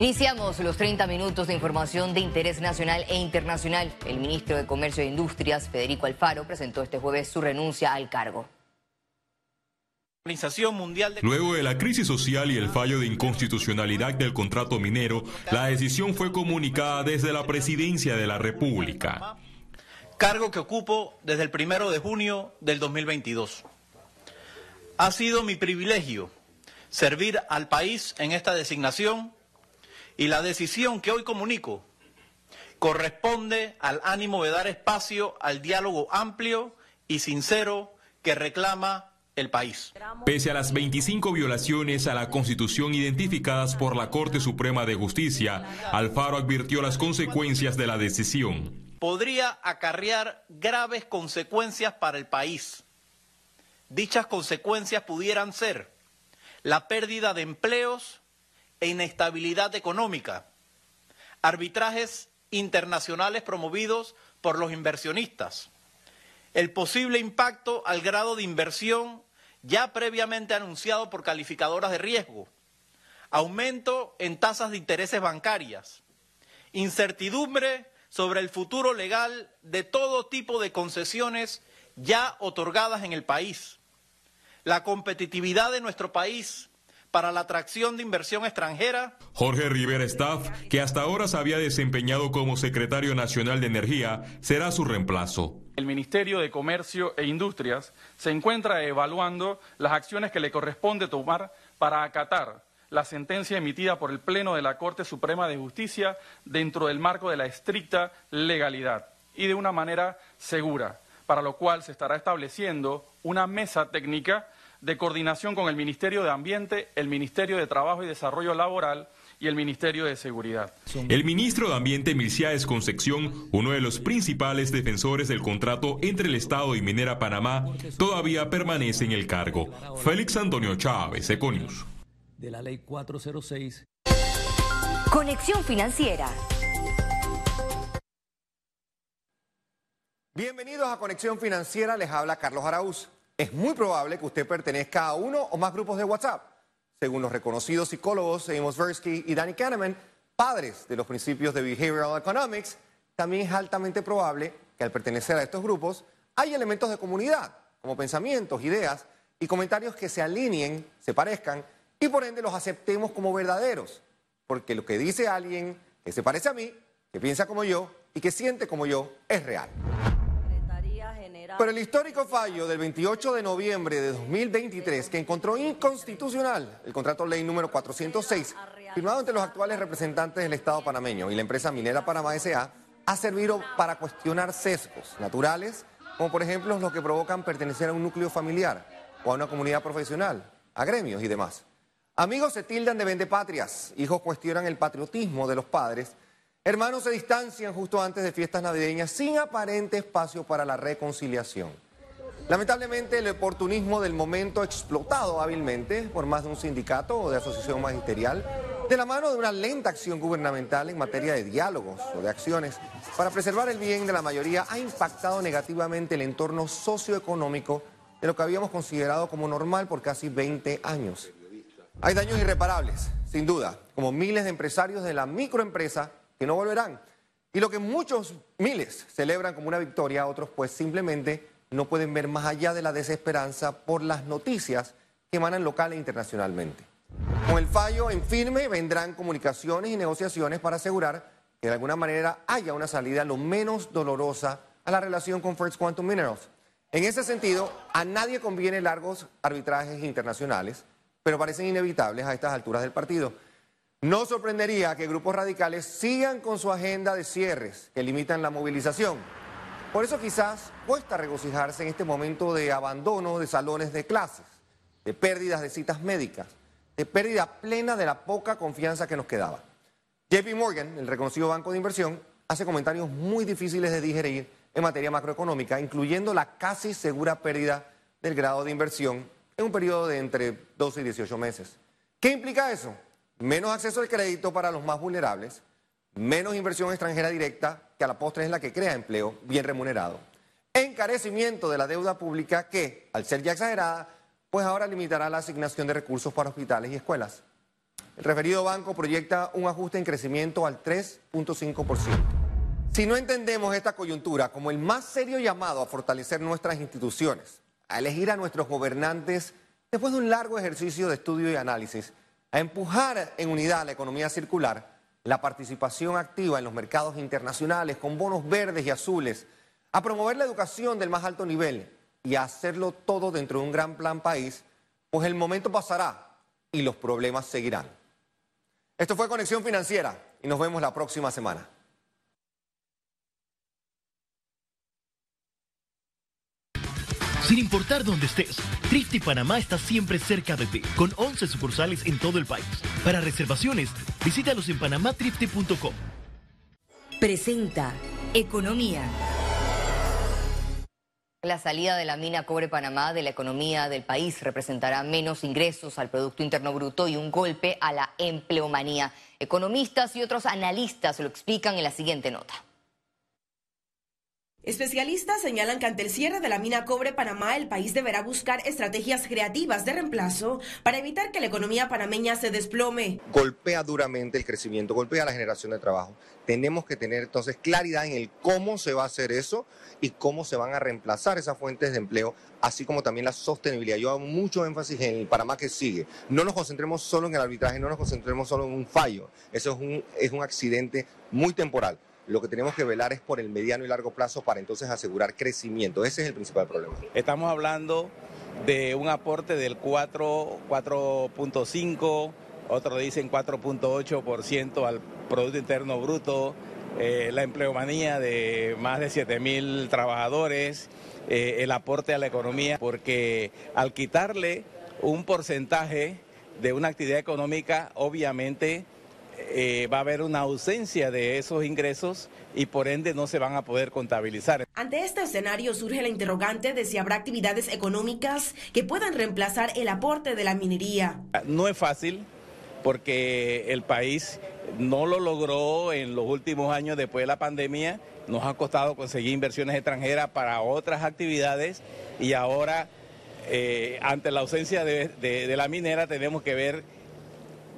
Iniciamos los 30 minutos de información de interés nacional e internacional. El ministro de Comercio e Industrias, Federico Alfaro, presentó este jueves su renuncia al cargo. Luego de la crisis social y el fallo de inconstitucionalidad del contrato minero, la decisión fue comunicada desde la presidencia de la República. Cargo que ocupo desde el primero de junio del 2022. Ha sido mi privilegio servir al país en esta designación y la decisión que hoy comunico corresponde al ánimo de dar espacio al diálogo amplio y sincero que reclama el país. Pese a las 25 violaciones a la Constitución identificadas por la Corte Suprema de Justicia, Alfaro advirtió las consecuencias de la decisión. Podría acarrear graves consecuencias para el país. Dichas consecuencias pudieran ser la pérdida de empleos e inestabilidad económica, arbitrajes internacionales promovidos por los inversionistas, el posible impacto al grado de inversión ya previamente anunciado por calificadoras de riesgo, aumento en tasas de intereses bancarias, incertidumbre sobre el futuro legal de todo tipo de concesiones ya otorgadas en el país, la competitividad de nuestro país para la atracción de inversión extranjera. Jorge Rivera Staff, que hasta ahora se había desempeñado como secretario nacional de Energía, será su reemplazo. El Ministerio de Comercio e Industrias se encuentra evaluando las acciones que le corresponde tomar para acatar la sentencia emitida por el Pleno de la Corte Suprema de Justicia dentro del marco de la estricta legalidad y de una manera segura, para lo cual se estará estableciendo una mesa técnica de coordinación con el Ministerio de Ambiente, el Ministerio de Trabajo y Desarrollo Laboral y el Ministerio de Seguridad. El ministro de Ambiente, Milciades Concepción, uno de los principales defensores del contrato entre el Estado y Minera Panamá, todavía permanece en el cargo. Félix Antonio Chávez, Econius. De la ley 406. Conexión Financiera. Bienvenidos a Conexión Financiera, les habla Carlos Araúz es muy probable que usted pertenezca a uno o más grupos de WhatsApp. Según los reconocidos psicólogos Amos Versky y Danny Kahneman, padres de los principios de Behavioral Economics, también es altamente probable que al pertenecer a estos grupos hay elementos de comunidad, como pensamientos, ideas y comentarios que se alineen, se parezcan y por ende los aceptemos como verdaderos. Porque lo que dice alguien que se parece a mí, que piensa como yo y que siente como yo es real. Pero el histórico fallo del 28 de noviembre de 2023, que encontró inconstitucional el contrato ley número 406, firmado entre los actuales representantes del Estado panameño y la empresa minera Panamá S.A., ha servido para cuestionar sesgos naturales, como por ejemplo los que provocan pertenecer a un núcleo familiar o a una comunidad profesional, a gremios y demás. Amigos se tildan de vendepatrias, hijos cuestionan el patriotismo de los padres Hermanos se distancian justo antes de fiestas navideñas sin aparente espacio para la reconciliación. Lamentablemente el oportunismo del momento explotado hábilmente por más de un sindicato o de asociación magisterial, de la mano de una lenta acción gubernamental en materia de diálogos o de acciones para preservar el bien de la mayoría, ha impactado negativamente el entorno socioeconómico de lo que habíamos considerado como normal por casi 20 años. Hay daños irreparables, sin duda, como miles de empresarios de la microempresa que no volverán. Y lo que muchos miles celebran como una victoria, otros pues simplemente no pueden ver más allá de la desesperanza por las noticias que emanan local e internacionalmente. Con el fallo en firme vendrán comunicaciones y negociaciones para asegurar que de alguna manera haya una salida lo menos dolorosa a la relación con First Quantum Minerals. En ese sentido, a nadie conviene largos arbitrajes internacionales, pero parecen inevitables a estas alturas del partido. No sorprendería que grupos radicales sigan con su agenda de cierres que limitan la movilización. Por eso quizás cuesta regocijarse en este momento de abandono de salones de clases, de pérdidas de citas médicas, de pérdida plena de la poca confianza que nos quedaba. JP Morgan, el reconocido banco de inversión, hace comentarios muy difíciles de digerir en materia macroeconómica, incluyendo la casi segura pérdida del grado de inversión en un periodo de entre 12 y 18 meses. ¿Qué implica eso? Menos acceso al crédito para los más vulnerables, menos inversión extranjera directa, que a la postre es la que crea empleo bien remunerado, encarecimiento de la deuda pública que, al ser ya exagerada, pues ahora limitará la asignación de recursos para hospitales y escuelas. El referido banco proyecta un ajuste en crecimiento al 3.5%. Si no entendemos esta coyuntura como el más serio llamado a fortalecer nuestras instituciones, a elegir a nuestros gobernantes después de un largo ejercicio de estudio y análisis, a empujar en unidad la economía circular, la participación activa en los mercados internacionales con bonos verdes y azules, a promover la educación del más alto nivel y a hacerlo todo dentro de un gran plan país, pues el momento pasará y los problemas seguirán. Esto fue Conexión Financiera y nos vemos la próxima semana. Sin importar dónde estés, Trifte Panamá está siempre cerca de ti, con 11 sucursales en todo el país. Para reservaciones, visítalos en panamatrifte.com. Presenta Economía. La salida de la mina Cobre Panamá de la economía del país representará menos ingresos al Producto Interno Bruto y un golpe a la empleomanía. Economistas y otros analistas lo explican en la siguiente nota. Especialistas señalan que ante el cierre de la mina Cobre Panamá, el país deberá buscar estrategias creativas de reemplazo para evitar que la economía panameña se desplome. Golpea duramente el crecimiento, golpea la generación de trabajo. Tenemos que tener entonces claridad en el cómo se va a hacer eso y cómo se van a reemplazar esas fuentes de empleo, así como también la sostenibilidad. Yo hago mucho énfasis en el Panamá que sigue. No nos concentremos solo en el arbitraje, no nos concentremos solo en un fallo. Eso es un, es un accidente muy temporal. Lo que tenemos que velar es por el mediano y largo plazo para entonces asegurar crecimiento. Ese es el principal problema. Estamos hablando de un aporte del 4, 4.5, otros dicen 4.8% al Producto Interno Bruto, eh, la empleomanía de más de 7 mil trabajadores, eh, el aporte a la economía, porque al quitarle un porcentaje de una actividad económica, obviamente eh, va a haber una ausencia de esos ingresos y por ende no se van a poder contabilizar. Ante este escenario surge la interrogante de si habrá actividades económicas que puedan reemplazar el aporte de la minería. No es fácil porque el país no lo logró en los últimos años después de la pandemia. Nos ha costado conseguir inversiones extranjeras para otras actividades y ahora eh, ante la ausencia de la minera tenemos que ver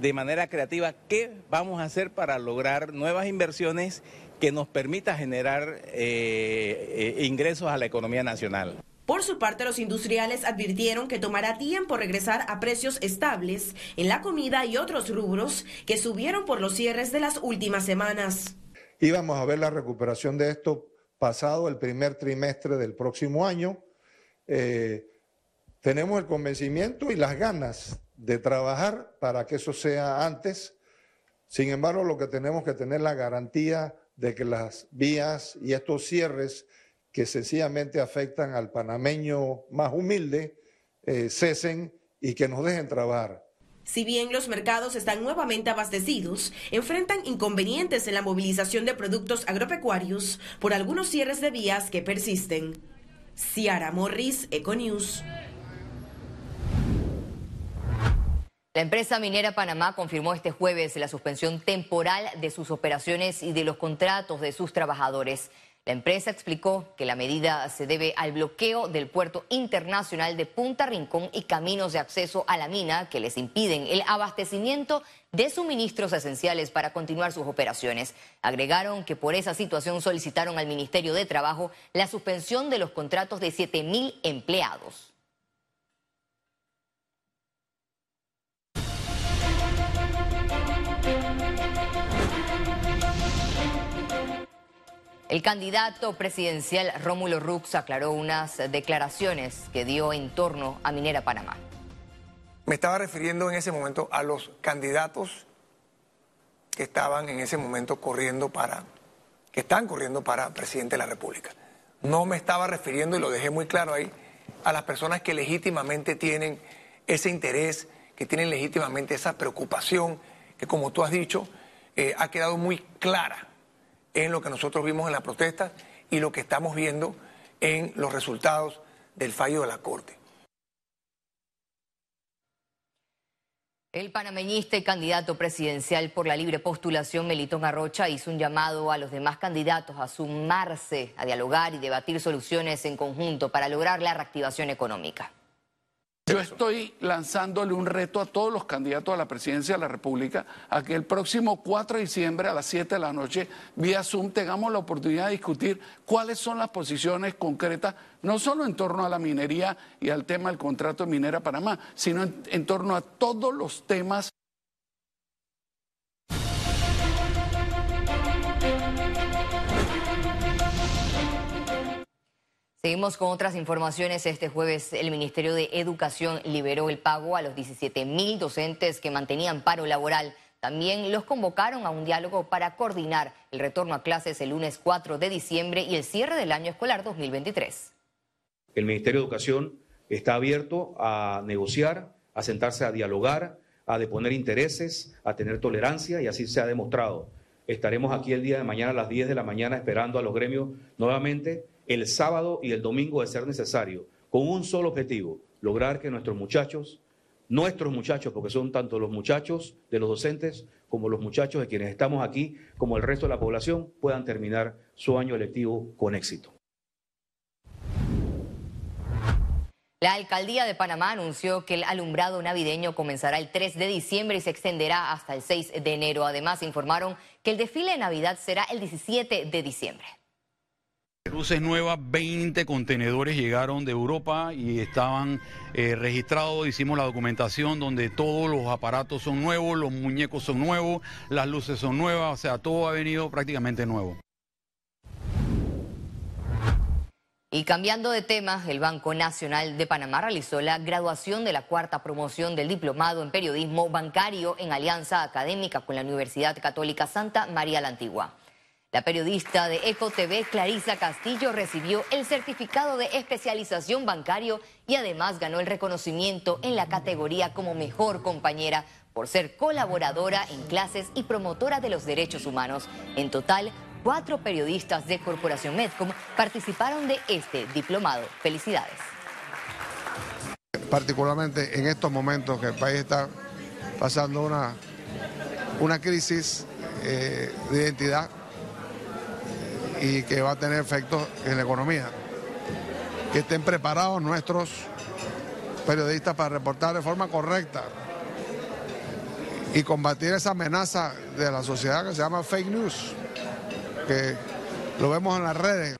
de manera creativa qué vamos a hacer para lograr nuevas inversiones que nos permita generar eh, eh, ingresos a la economía nacional. Por su parte, los industriales advirtieron que tomará tiempo regresar a precios estables en la comida y otros rubros que subieron por los cierres de las últimas semanas. Íbamos a ver la recuperación de esto pasado el primer trimestre del próximo año. Eh, tenemos el convencimiento y las ganas de trabajar para que eso sea antes. Sin embargo, lo que tenemos que tener la garantía de que las vías y estos cierres que sencillamente afectan al panameño más humilde eh, cesen y que nos dejen trabajar. Si bien los mercados están nuevamente abastecidos, enfrentan inconvenientes en la movilización de productos agropecuarios por algunos cierres de vías que persisten. Ciara Morris, Econews. La empresa minera Panamá confirmó este jueves la suspensión temporal de sus operaciones y de los contratos de sus trabajadores. La empresa explicó que la medida se debe al bloqueo del puerto internacional de Punta Rincón y caminos de acceso a la mina que les impiden el abastecimiento de suministros esenciales para continuar sus operaciones. Agregaron que por esa situación solicitaron al Ministerio de Trabajo la suspensión de los contratos de 7 mil empleados. El candidato presidencial Rómulo Rux aclaró unas declaraciones que dio en torno a Minera Panamá. Me estaba refiriendo en ese momento a los candidatos que estaban en ese momento corriendo para, que están corriendo para presidente de la República. No me estaba refiriendo, y lo dejé muy claro ahí, a las personas que legítimamente tienen ese interés, que tienen legítimamente esa preocupación, que como tú has dicho, eh, ha quedado muy clara en lo que nosotros vimos en la protesta y lo que estamos viendo en los resultados del fallo de la Corte. El panameñista y candidato presidencial por la libre postulación, Melitón Arrocha, hizo un llamado a los demás candidatos a sumarse, a dialogar y debatir soluciones en conjunto para lograr la reactivación económica. Yo estoy lanzándole un reto a todos los candidatos a la presidencia de la República a que el próximo 4 de diciembre a las 7 de la noche, vía Zoom, tengamos la oportunidad de discutir cuáles son las posiciones concretas, no solo en torno a la minería y al tema del contrato de Minera Panamá, sino en, en torno a todos los temas. Seguimos con otras informaciones. Este jueves el Ministerio de Educación liberó el pago a los 17 mil docentes que mantenían paro laboral. También los convocaron a un diálogo para coordinar el retorno a clases el lunes 4 de diciembre y el cierre del año escolar 2023. El Ministerio de Educación está abierto a negociar, a sentarse a dialogar, a deponer intereses, a tener tolerancia y así se ha demostrado. Estaremos aquí el día de mañana a las 10 de la mañana esperando a los gremios nuevamente el sábado y el domingo de ser necesario, con un solo objetivo, lograr que nuestros muchachos, nuestros muchachos, porque son tanto los muchachos de los docentes como los muchachos de quienes estamos aquí, como el resto de la población, puedan terminar su año lectivo con éxito. La alcaldía de Panamá anunció que el alumbrado navideño comenzará el 3 de diciembre y se extenderá hasta el 6 de enero. Además, informaron que el desfile de Navidad será el 17 de diciembre. Luces nuevas, 20 contenedores llegaron de Europa y estaban eh, registrados. Hicimos la documentación donde todos los aparatos son nuevos, los muñecos son nuevos, las luces son nuevas, o sea, todo ha venido prácticamente nuevo. Y cambiando de tema, el Banco Nacional de Panamá realizó la graduación de la cuarta promoción del diplomado en periodismo bancario en alianza académica con la Universidad Católica Santa María la Antigua. La periodista de Eco TV, Clarisa Castillo, recibió el certificado de especialización bancario y además ganó el reconocimiento en la categoría como mejor compañera por ser colaboradora en clases y promotora de los derechos humanos. En total, cuatro periodistas de Corporación Medcom participaron de este diplomado. Felicidades. Particularmente en estos momentos que el país está pasando una, una crisis eh, de identidad y que va a tener efectos en la economía. Que estén preparados nuestros periodistas para reportar de forma correcta y combatir esa amenaza de la sociedad que se llama fake news, que lo vemos en las redes.